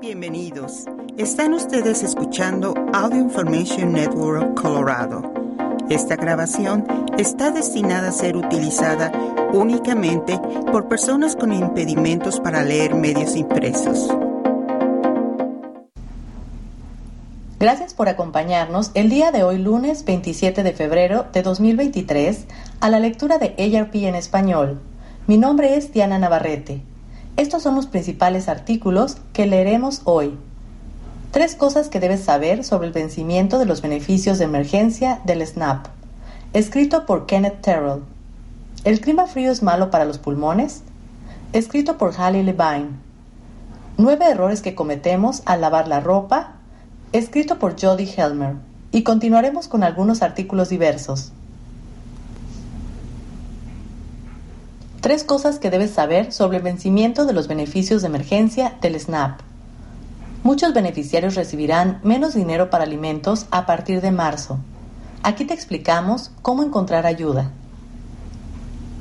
Bienvenidos. Están ustedes escuchando Audio Information Network Colorado. Esta grabación está destinada a ser utilizada únicamente por personas con impedimentos para leer medios impresos. Gracias por acompañarnos el día de hoy lunes 27 de febrero de 2023 a la lectura de ARP en español. Mi nombre es Diana Navarrete. Estos son los principales artículos que leeremos hoy. Tres cosas que debes saber sobre el vencimiento de los beneficios de emergencia del SNAP. Escrito por Kenneth Terrell. ¿El clima frío es malo para los pulmones? Escrito por Halle Levine. Nueve errores que cometemos al lavar la ropa. Escrito por Jody Helmer. Y continuaremos con algunos artículos diversos. Tres cosas que debes saber sobre el vencimiento de los beneficios de emergencia del SNAP. Muchos beneficiarios recibirán menos dinero para alimentos a partir de marzo. Aquí te explicamos cómo encontrar ayuda.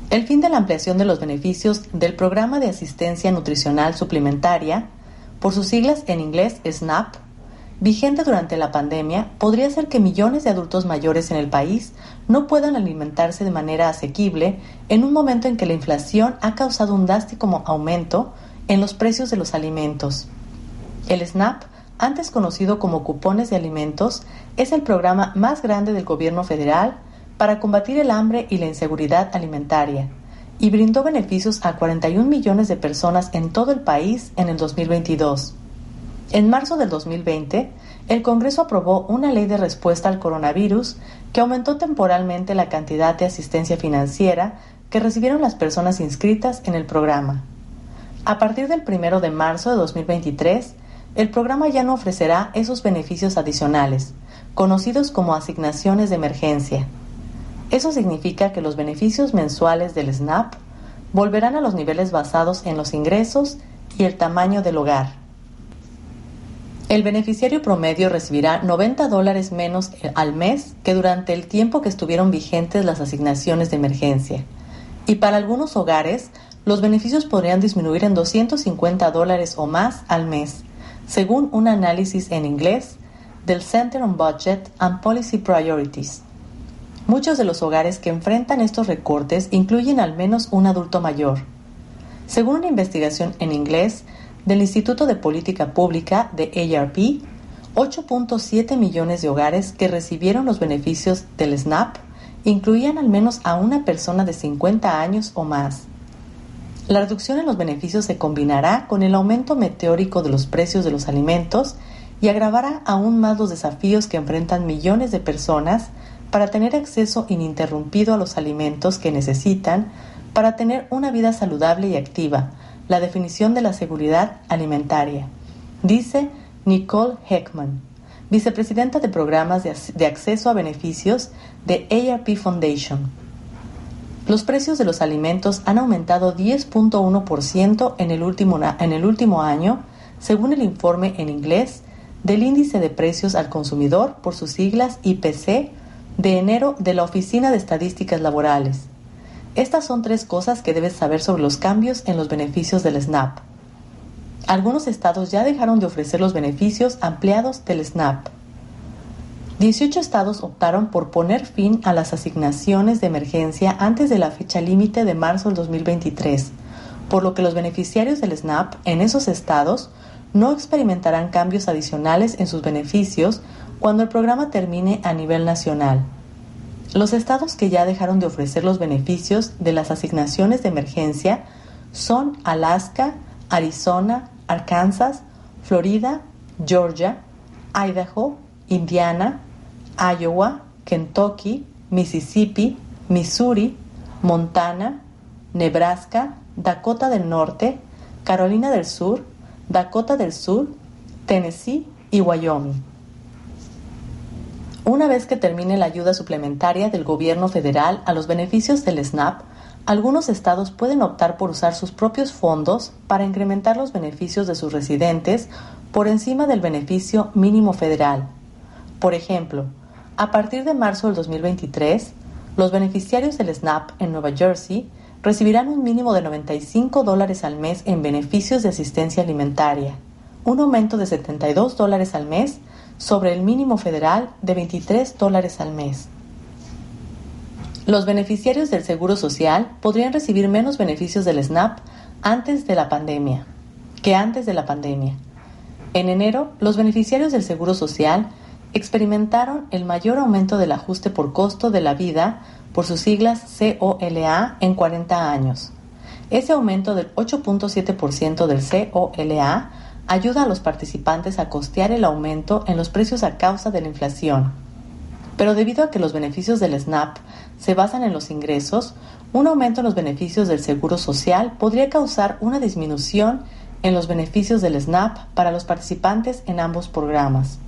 El fin de la ampliación de los beneficios del Programa de Asistencia Nutricional Suplementaria, por sus siglas en inglés SNAP, vigente durante la pandemia, podría ser que millones de adultos mayores en el país no puedan alimentarse de manera asequible en un momento en que la inflación ha causado un drástico aumento en los precios de los alimentos. El SNAP, antes conocido como cupones de alimentos, es el programa más grande del gobierno federal para combatir el hambre y la inseguridad alimentaria y brindó beneficios a 41 millones de personas en todo el país en el 2022. En marzo del 2020, el Congreso aprobó una ley de respuesta al coronavirus que aumentó temporalmente la cantidad de asistencia financiera que recibieron las personas inscritas en el programa. A partir del 1 de marzo de 2023, el programa ya no ofrecerá esos beneficios adicionales, conocidos como asignaciones de emergencia. Eso significa que los beneficios mensuales del SNAP volverán a los niveles basados en los ingresos y el tamaño del hogar. El beneficiario promedio recibirá 90 dólares menos al mes que durante el tiempo que estuvieron vigentes las asignaciones de emergencia. Y para algunos hogares, los beneficios podrían disminuir en 250 dólares o más al mes, según un análisis en inglés del Center on Budget and Policy Priorities. Muchos de los hogares que enfrentan estos recortes incluyen al menos un adulto mayor. Según una investigación en inglés, del Instituto de Política Pública de ARP, 8.7 millones de hogares que recibieron los beneficios del SNAP incluían al menos a una persona de 50 años o más. La reducción en los beneficios se combinará con el aumento meteórico de los precios de los alimentos y agravará aún más los desafíos que enfrentan millones de personas para tener acceso ininterrumpido a los alimentos que necesitan para tener una vida saludable y activa, la definición de la seguridad alimentaria, dice Nicole Heckman, vicepresidenta de programas de, acceso a beneficios de ARP Foundation. Los precios de los alimentos han aumentado 10.1% en, en el último año, según el informe en inglés del Índice de Precios al Consumidor, por sus siglas IPC, de enero de la Oficina de Estadísticas Laborales. Estas son tres cosas que debes saber sobre los cambios en los beneficios del SNAP. Algunos estados ya dejaron de ofrecer los beneficios ampliados del SNAP. 18 estados optaron por poner fin a las asignaciones de emergencia antes de la fecha límite de marzo del 2023, por lo que los beneficiarios del SNAP en esos estados no experimentarán cambios adicionales en sus beneficios cuando el programa termine a nivel nacional. Los estados que ya dejaron de ofrecer los beneficios de las asignaciones de emergencia son Alaska, Arizona, Arkansas, Florida, Georgia, Idaho, Indiana, Iowa, Kentucky, Mississippi, Missouri, Montana, Nebraska, Dakota del Norte, Carolina del Sur, Dakota del Sur, Tennessee y Wyoming. Una vez que termine la ayuda suplementaria del gobierno federal a los beneficios del SNAP, algunos estados pueden optar por usar sus propios fondos para incrementar los beneficios de sus residentes por encima del beneficio mínimo federal. Por ejemplo, a partir de marzo del 2023, los beneficiarios del SNAP en Nueva Jersey recibirán un mínimo de 95 dólares al mes en beneficios de asistencia alimentaria, un aumento de 72 dólares al mes sobre el mínimo federal de 23 dólares al mes. Los beneficiarios del Seguro Social podrían recibir menos beneficios del SNAP antes de la pandemia que antes de la pandemia. En enero, los beneficiarios del Seguro Social experimentaron el mayor aumento del ajuste por costo de la vida, por sus siglas COLA, en 40 años. Ese aumento del 8.7% del COLA ayuda a los participantes a costear el aumento en los precios a causa de la inflación. Pero debido a que los beneficios del SNAP se basan en los ingresos, un aumento en los beneficios del Seguro Social podría causar una disminución en los beneficios del SNAP para los participantes en ambos programas.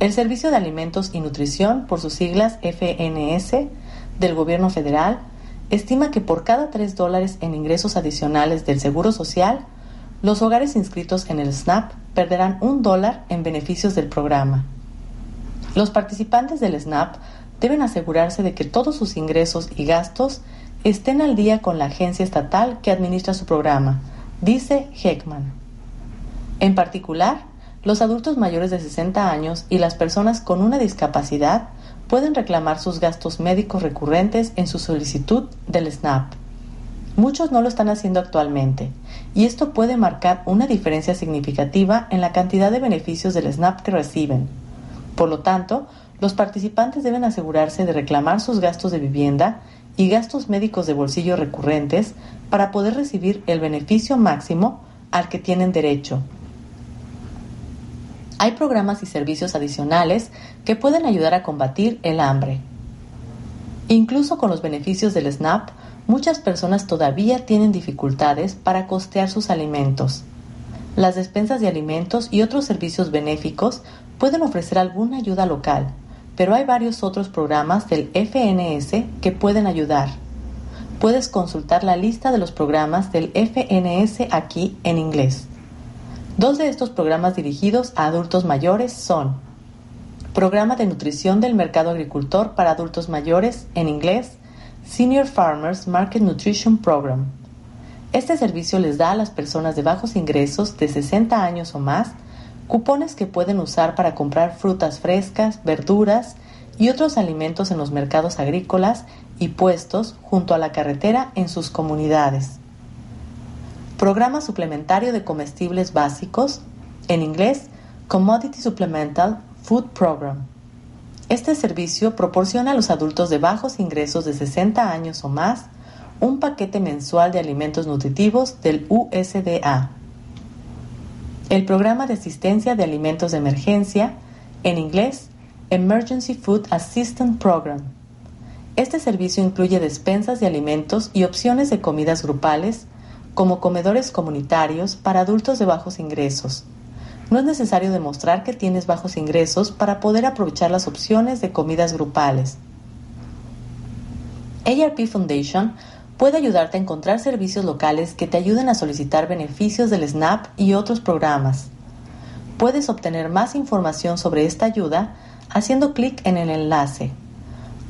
El Servicio de Alimentos y Nutrición, por sus siglas FNS, del Gobierno Federal, estima que por cada 3 dólares en ingresos adicionales del Seguro Social, los hogares inscritos en el SNAP perderán un dólar en beneficios del programa. Los participantes del SNAP deben asegurarse de que todos sus ingresos y gastos estén al día con la agencia estatal que administra su programa, dice Heckman. En particular, los adultos mayores de 60 años y las personas con una discapacidad pueden reclamar sus gastos médicos recurrentes en su solicitud del SNAP. Muchos no lo están haciendo actualmente, y esto puede marcar una diferencia significativa en la cantidad de beneficios del SNAP que reciben. Por lo tanto, los participantes deben asegurarse de reclamar sus gastos de vivienda y gastos médicos de bolsillo recurrentes para poder recibir el beneficio máximo al que tienen derecho. Hay programas y servicios adicionales que pueden ayudar a combatir el hambre. Incluso con los beneficios del SNAP, muchas personas todavía tienen dificultades para costear sus alimentos. Las despensas de alimentos y otros servicios benéficos pueden ofrecer alguna ayuda local, pero hay varios otros programas del FNS que pueden ayudar. Puedes consultar la lista de los programas del FNS aquí en inglés. Dos de estos programas dirigidos a adultos mayores son Programa de Nutrición del Mercado Agricultor para Adultos Mayores, en inglés, Senior Farmers Market Nutrition Program. Este servicio les da a las personas de bajos ingresos de 60 años o más cupones que pueden usar para comprar frutas frescas, verduras y otros alimentos en los mercados agrícolas y puestos junto a la carretera en sus comunidades. Programa suplementario de comestibles básicos, en inglés Commodity Supplemental Food Program. Este servicio proporciona a los adultos de bajos ingresos de 60 años o más un paquete mensual de alimentos nutritivos del USDA el Programa de Asistencia de Alimentos de Emergencia, en inglés Emergency Food Assistance Program. Este servicio incluye despensas de alimentos y opciones de comidas grupales, como comedores comunitarios para adultos de bajos ingresos. No es necesario demostrar que tienes bajos ingresos para poder aprovechar las opciones de comidas grupales. ARP Foundation puede ayudarte a encontrar servicios locales que te ayuden a solicitar beneficios del SNAP y otros programas. Puedes obtener más información sobre esta ayuda haciendo clic en el enlace.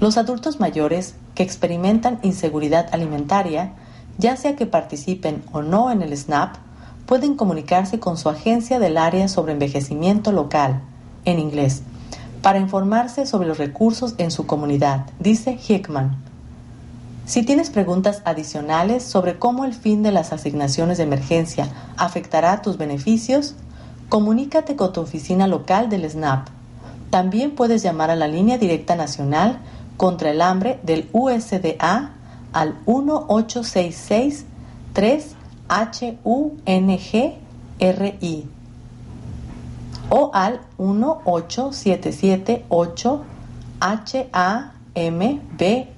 Los adultos mayores que experimentan inseguridad alimentaria, ya sea que participen o no en el SNAP, pueden comunicarse con su agencia del área sobre envejecimiento local, en inglés, para informarse sobre los recursos en su comunidad, dice Hickman. Si tienes preguntas adicionales sobre cómo el fin de las asignaciones de emergencia afectará tus beneficios, comunícate con tu oficina local del SNAP. También puedes llamar a la línea directa nacional contra el hambre del USDA al 1866 3 HUNGRI o al 18778 HAMBRE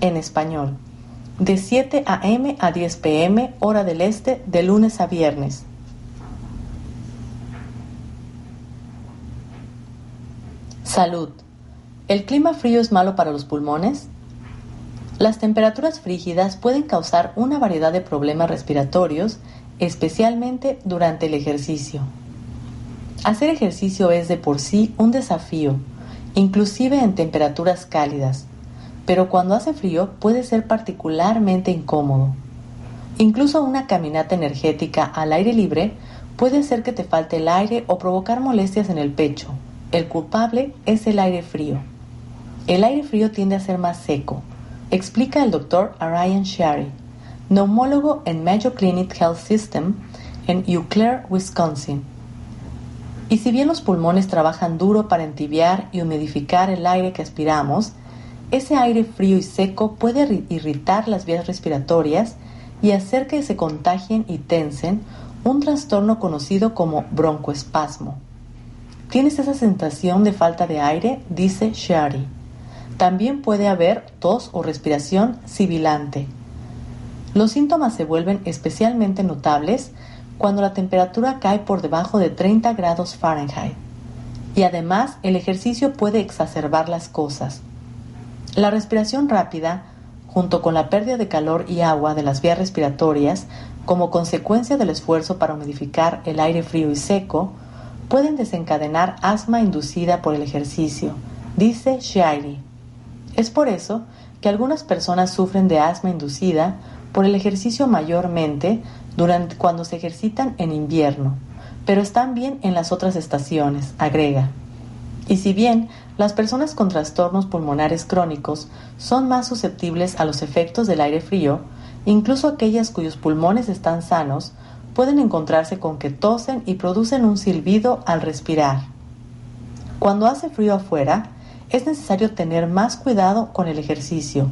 en español, de 7 a.m. a 10 p.m. hora del este, de lunes a viernes. Salud. ¿El clima frío es malo para los pulmones? Las temperaturas frígidas pueden causar una variedad de problemas respiratorios, especialmente durante el ejercicio. Hacer ejercicio es de por sí un desafío, inclusive en temperaturas cálidas, pero cuando hace frío puede ser particularmente incómodo. Incluso una caminata energética al aire libre puede hacer que te falte el aire o provocar molestias en el pecho. El culpable es el aire frío. El aire frío tiende a ser más seco, explica el doctor Ariane Sherry, neumólogo en Mayo Clinic Health System en Eau Claire, Wisconsin. Y si bien los pulmones trabajan duro para entibiar y humidificar el aire que aspiramos, ese aire frío y seco puede irritar las vías respiratorias y hacer que se contagien y tensen un trastorno conocido como broncoespasmo. ¿Tienes esa sensación de falta de aire? dice Shari. También puede haber tos o respiración sibilante. Los síntomas se vuelven especialmente notables cuando la temperatura cae por debajo de 30 grados Fahrenheit. Y además el ejercicio puede exacerbar las cosas. La respiración rápida, junto con la pérdida de calor y agua de las vías respiratorias, como consecuencia del esfuerzo para humidificar el aire frío y seco, pueden desencadenar asma inducida por el ejercicio, dice Shairi. Es por eso que algunas personas sufren de asma inducida por el ejercicio mayormente cuando se ejercitan en invierno, pero están bien en las otras estaciones, agrega. Y si bien las personas con trastornos pulmonares crónicos son más susceptibles a los efectos del aire frío, incluso aquellas cuyos pulmones están sanos pueden encontrarse con que tosen y producen un silbido al respirar. Cuando hace frío afuera, es necesario tener más cuidado con el ejercicio,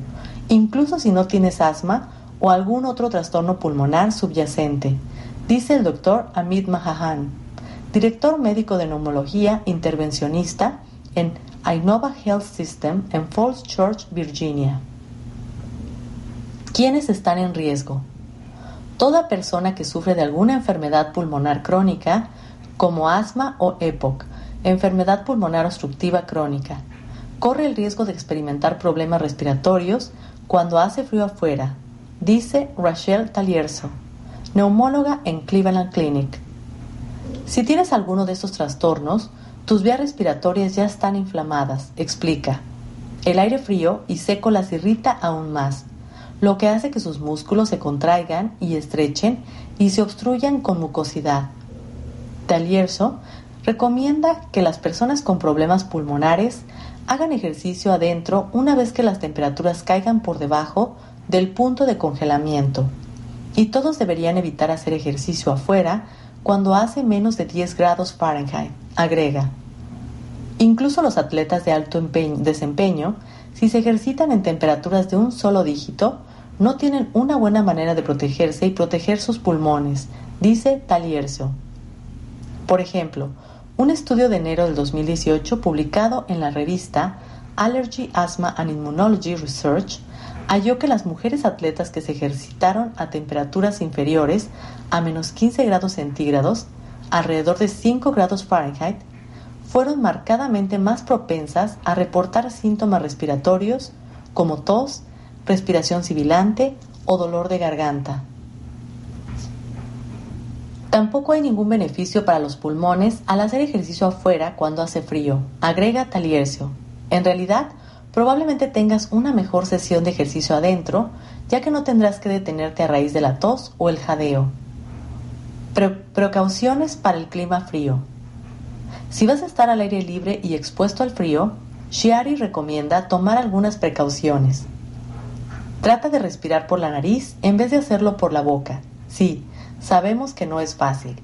incluso si no tienes asma o algún otro trastorno pulmonar subyacente, dice el doctor Amit Mahahan, director médico de neumología intervencionista en Innova Health System en Falls Church, Virginia. ¿Quiénes están en riesgo? Toda persona que sufre de alguna enfermedad pulmonar crónica, como asma o EPOC, enfermedad pulmonar obstructiva crónica, corre el riesgo de experimentar problemas respiratorios cuando hace frío afuera, dice Rachel Talierzo, neumóloga en Cleveland Clinic. Si tienes alguno de estos trastornos, tus vías respiratorias ya están inflamadas, explica. El aire frío y seco las irrita aún más, lo que hace que sus músculos se contraigan y estrechen y se obstruyan con mucosidad. Talierzo recomienda que las personas con problemas pulmonares hagan ejercicio adentro una vez que las temperaturas caigan por debajo del punto de congelamiento. Y todos deberían evitar hacer ejercicio afuera cuando hace menos de 10 grados Fahrenheit, agrega. Incluso los atletas de alto desempeño, si se ejercitan en temperaturas de un solo dígito, no tienen una buena manera de protegerse y proteger sus pulmones, dice Talierzo. Por ejemplo, un estudio de enero del 2018 publicado en la revista Allergy, Asthma and Immunology Research halló que las mujeres atletas que se ejercitaron a temperaturas inferiores a menos 15 grados centígrados, alrededor de 5 grados Fahrenheit, fueron marcadamente más propensas a reportar síntomas respiratorios como tos, respiración sibilante o dolor de garganta. Tampoco hay ningún beneficio para los pulmones al hacer ejercicio afuera cuando hace frío, agrega Taliercio. En realidad, probablemente tengas una mejor sesión de ejercicio adentro, ya que no tendrás que detenerte a raíz de la tos o el jadeo. precauciones para el clima frío. Si vas a estar al aire libre y expuesto al frío, Shiari recomienda tomar algunas precauciones. Trata de respirar por la nariz en vez de hacerlo por la boca. Sí, sabemos que no es fácil.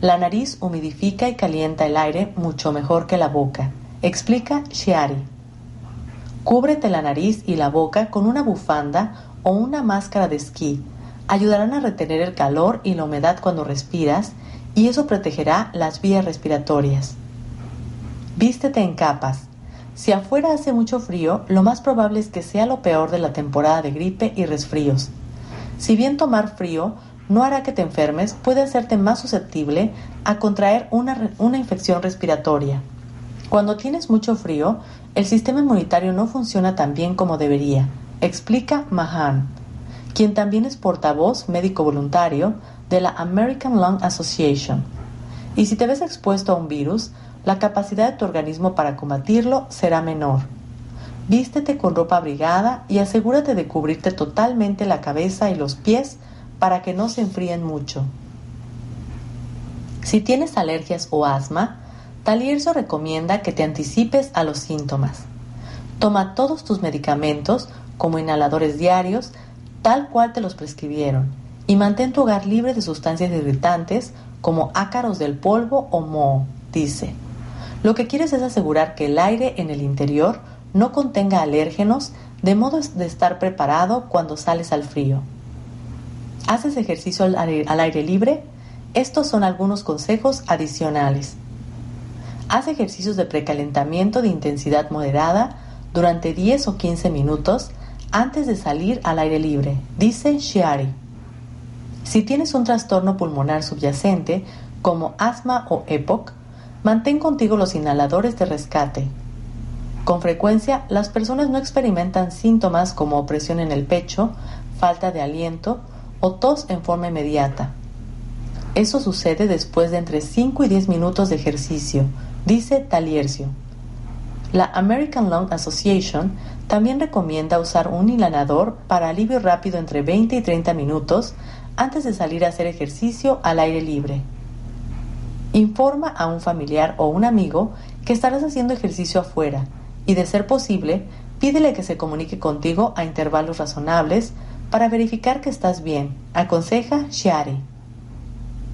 La nariz humidifica y calienta el aire mucho mejor que la boca, explica Shiari. Cúbrete la nariz y la boca con una bufanda o una máscara de esquí. Ayudarán a retener el calor y la humedad cuando respiras y eso protegerá las vías respiratorias. Vístete en capas. Si afuera hace mucho frío, lo más probable es que sea lo peor de la temporada de gripe y resfríos. Si bien tomar frío no hará que te enfermes, puede hacerte más susceptible a contraer una, una infección respiratoria. Cuando tienes mucho frío, el sistema inmunitario no funciona tan bien como debería, explica Mahan, quien también es portavoz médico voluntario de la American Lung Association. Y si te ves expuesto a un virus, la capacidad de tu organismo para combatirlo será menor. Vístete con ropa abrigada y asegúrate de cubrirte totalmente la cabeza y los pies para que no se enfríen mucho. Si tienes alergias o asma, Talierzo recomienda que te anticipes a los síntomas. Toma todos tus medicamentos, como inhaladores diarios, tal cual te los prescribieron, y mantén tu hogar libre de sustancias irritantes como ácaros del polvo o moho, dice. Lo que quieres es asegurar que el aire en el interior no contenga alérgenos, de modo de estar preparado cuando sales al frío. ¿Haces ejercicio al aire, libre? Estos son algunos consejos adicionales. Haz ejercicios de precalentamiento de intensidad moderada durante 10 o 15 minutos antes de salir al aire libre, dice Shiari. Si tienes un trastorno pulmonar subyacente, como asma o EPOC, mantén contigo los inhaladores de rescate. Con frecuencia, las personas no experimentan síntomas como opresión en el pecho, falta de aliento o tos en forma inmediata. Eso sucede después de entre 5 y 10 minutos de ejercicio, dice Taliercio. La American Lung Association también recomienda usar un inhalador para alivio rápido entre 20 y 30 minutos antes de salir a hacer ejercicio al aire libre. Informa a un familiar o un amigo que estarás haciendo ejercicio afuera y, de ser posible, pídele que se comunique contigo a intervalos razonables para verificar que estás bien, aconseja Shiari.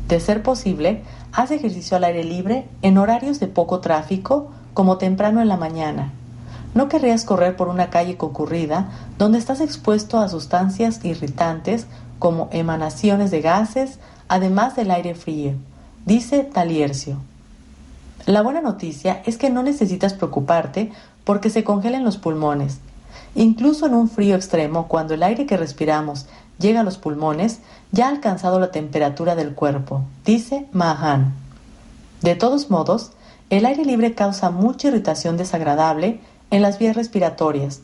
De ser posible, haz ejercicio al aire libre en horarios de poco tráfico como temprano en la mañana. No querrías correr por una calle concurrida donde estás expuesto a sustancias irritantes como emanaciones de gases, además del aire frío, dice Taliercio. La buena noticia es que no necesitas preocuparte porque se congelen los pulmones. Incluso en un frío extremo, cuando el aire que respiramos llega a los pulmones, ya ha alcanzado la temperatura del cuerpo, dice Mahan. De todos modos, el aire libre causa mucha irritación desagradable en las vías respiratorias.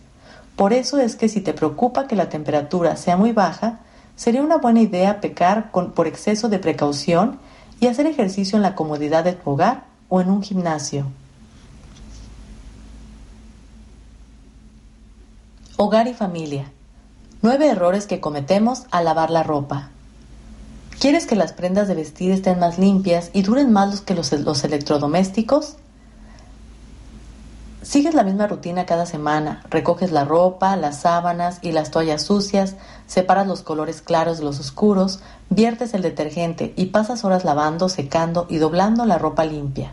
Por eso es que si te preocupa que la temperatura sea muy baja, sería una buena idea pecar por exceso de precaución y hacer ejercicio en la comodidad de tu hogar o en un gimnasio. Hogar y familia. Nueve errores que cometemos al lavar la ropa. ¿Quieres que las prendas de vestir estén más limpias y duren más que los, los electrodomésticos? Sigues la misma rutina cada semana, recoges la ropa, las sábanas y las toallas sucias, separas los colores claros de los oscuros, viertes el detergente y pasas horas lavando, secando y doblando la ropa limpia.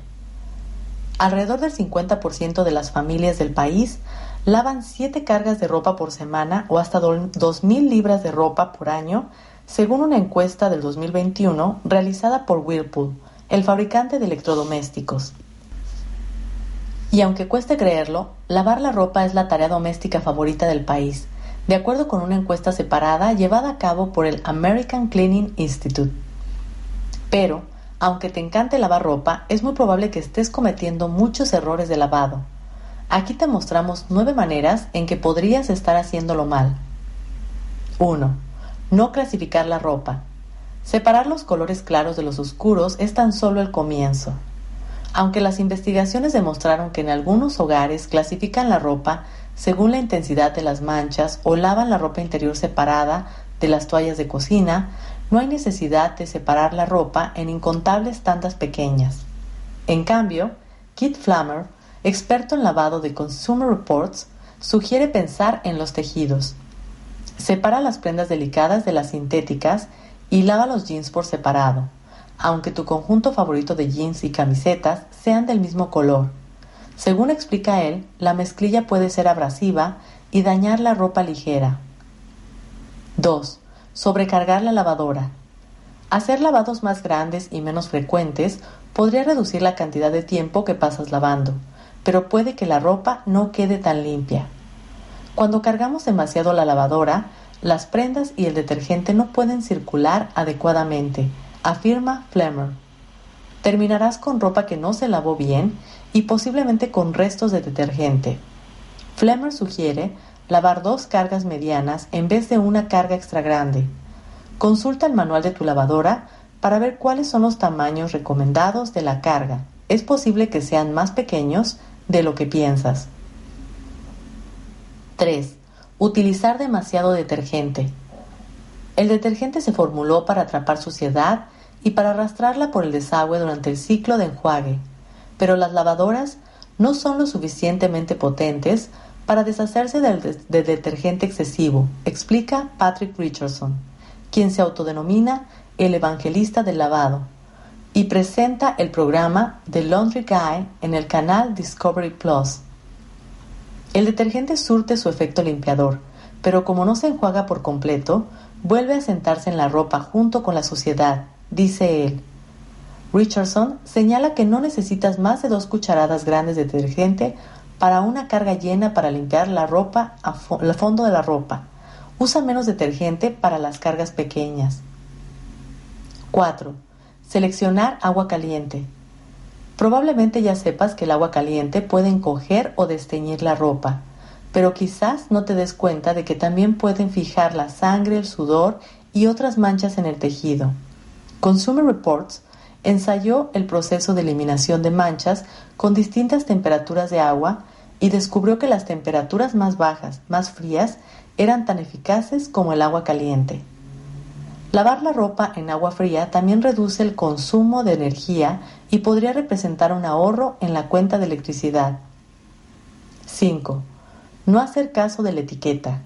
Alrededor del 50% de las familias del país lavan 7 cargas de ropa por semana o hasta 2.000 libras de ropa por año, según una encuesta del 2021 realizada por Whirlpool, el fabricante de electrodomésticos. Y aunque cueste creerlo, lavar la ropa es la tarea doméstica favorita del país, de acuerdo con una encuesta separada llevada a cabo por el American Cleaning Institute. Pero, aunque te encante lavar ropa, es muy probable que estés cometiendo muchos errores de lavado. Aquí te mostramos nueve maneras en que podrías estar haciéndolo mal. 1. No clasificar la ropa. Separar los colores claros de los oscuros es tan solo el comienzo. Aunque las investigaciones demostraron que en algunos hogares clasifican la ropa según la intensidad de las manchas o lavan la ropa interior separada de las toallas de cocina, no hay necesidad de separar la ropa en incontables tandas pequeñas. En cambio, Kit Flammer, experto en lavado de Consumer Reports, sugiere pensar en los tejidos. Separa las prendas delicadas de las sintéticas y lava los jeans por separado aunque tu conjunto favorito de jeans y camisetas sean del mismo color. Según explica él, la mezclilla puede ser abrasiva y dañar la ropa ligera. 2. Sobrecargar la lavadora. Hacer lavados más grandes y menos frecuentes podría reducir la cantidad de tiempo que pasas lavando, pero puede que la ropa no quede tan limpia. Cuando cargamos demasiado la lavadora, las prendas y el detergente no pueden circular adecuadamente afirma Flemmer. Terminarás con ropa que no se lavó bien y posiblemente con restos de detergente. Flemmer sugiere lavar dos cargas medianas en vez de una carga extra grande. Consulta el manual de tu lavadora para ver cuáles son los tamaños recomendados de la carga. Es posible que sean más pequeños de lo que piensas. 3. Utilizar demasiado detergente. El detergente se formuló para atrapar suciedad y para arrastrarla por el desagüe durante el ciclo de enjuague, pero las lavadoras no son lo suficientemente potentes para deshacerse del de detergente excesivo, explica Patrick Richardson, quien se autodenomina el evangelista del lavado y presenta el programa The Laundry Guy en el canal Discovery Plus. El detergente surte su efecto limpiador, pero como no se enjuaga por completo, vuelve a sentarse en la ropa junto con la suciedad, dice él. Richardson señala que no necesitas más de dos cucharadas grandes de detergente para una carga llena para limpiar la ropa al fondo de la ropa. Usa menos detergente para las cargas pequeñas. 4. Seleccionar agua caliente. Probablemente ya sepas que el agua caliente puede encoger o desteñir la ropa, pero quizás no te des cuenta de que también pueden fijar la sangre, el sudor y otras manchas en el tejido. Consumer Reports ensayó el proceso de eliminación de manchas con distintas temperaturas de agua y descubrió que las temperaturas más bajas, más frías, eran tan eficaces como el agua caliente. Lavar la ropa en agua fría también reduce el consumo de energía y podría representar un ahorro en la cuenta de electricidad. 5. No hacer caso de la etiqueta.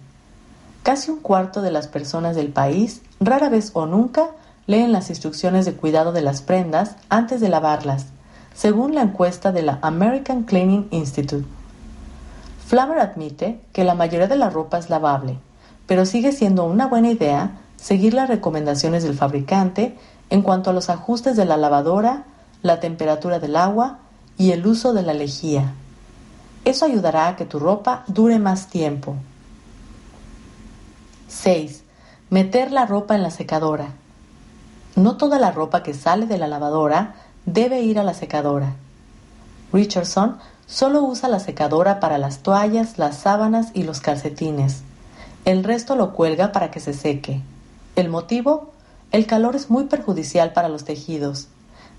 Casi un cuarto de las personas del país, rara vez o nunca, leen las instrucciones de cuidado de las prendas antes de lavarlas, según la encuesta de la American Cleaning Institute. Flammer admite que la mayoría de la ropa es lavable, pero sigue siendo una buena idea seguir las recomendaciones del fabricante en cuanto a los ajustes de la lavadora, la temperatura del agua y el uso de la lejía. Eso ayudará a que tu ropa dure más tiempo. 6. Meter la ropa en la secadora. No toda la ropa que sale de la lavadora debe ir a la secadora. Richardson solo usa la secadora para las toallas, las sábanas y los calcetines. El resto lo cuelga para que se seque. ¿El motivo? El calor es muy perjudicial para los tejidos.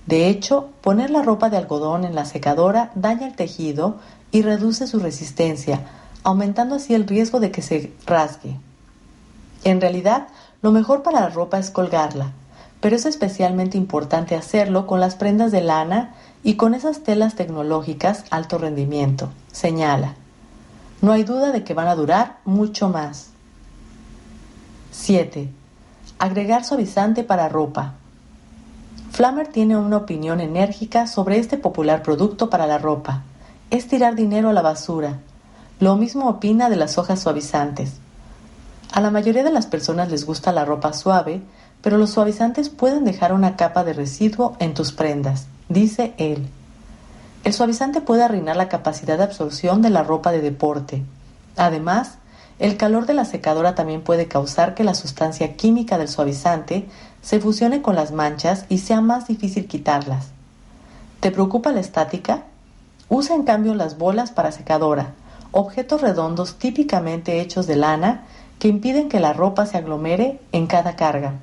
De hecho, poner la ropa de algodón en la secadora daña el tejido y reduce su resistencia, aumentando así el riesgo de que se rasgue. En realidad, lo mejor para la ropa es colgarla, pero es especialmente importante hacerlo con las prendas de lana y con esas telas tecnológicas alto rendimiento, señala. No hay duda de que van a durar mucho más. 7. Agregar suavizante para ropa. Flammer tiene una opinión enérgica sobre este popular producto para la ropa. Es tirar dinero a la basura. Lo mismo opina de las hojas suavizantes. A la mayoría de las personas les gusta la ropa suave, pero los suavizantes pueden dejar una capa de residuo en tus prendas, dice él. El suavizante puede arruinar la capacidad de absorción de la ropa de deporte. Además, el calor de la secadora también puede causar que la sustancia química del suavizante se fusione con las manchas y sea más difícil quitarlas. ¿Te preocupa la estática? Usa en cambio las bolas para secadora, objetos redondos típicamente hechos de lana que impiden que la ropa se aglomere en cada carga.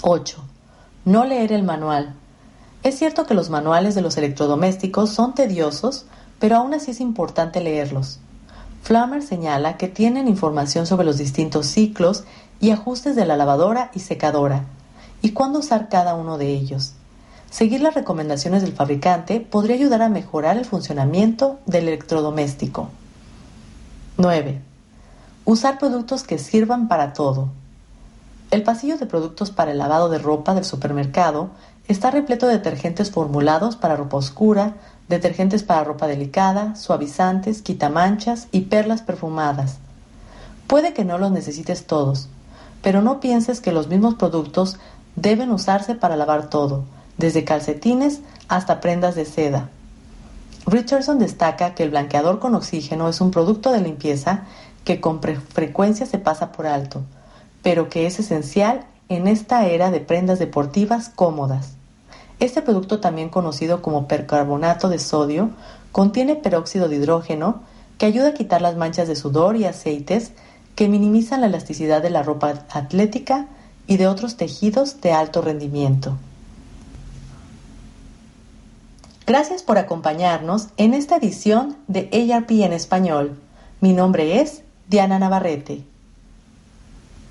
8. No leer el manual. Es cierto que los manuales de los electrodomésticos son tediosos, pero aún así es importante leerlos. Flammer señala que tienen información sobre los distintos ciclos y ajustes de la lavadora y secadora, y cuándo usar cada uno de ellos. Seguir las recomendaciones del fabricante podría ayudar a mejorar el funcionamiento del electrodoméstico. 9. Usar productos que sirvan para todo. El pasillo de productos para el lavado de ropa del supermercado está repleto de detergentes formulados para ropa oscura, detergentes para ropa delicada, suavizantes, quitamanchas y perlas perfumadas. Puede que no los necesites todos, pero no pienses que los mismos productos deben usarse para lavar todo, desde calcetines hasta prendas de seda. Richardson destaca que el blanqueador con oxígeno es un producto de limpieza que con frecuencia se pasa por alto, pero que es esencial en esta era de prendas deportivas cómodas. Este producto, también conocido como percarbonato de sodio, contiene peróxido de hidrógeno que ayuda a quitar las manchas de sudor y aceites que minimizan la elasticidad de la ropa atlética y de otros tejidos de alto rendimiento. Gracias por acompañarnos en esta edición de ARP en español. Mi nombre es Diana Navarrete.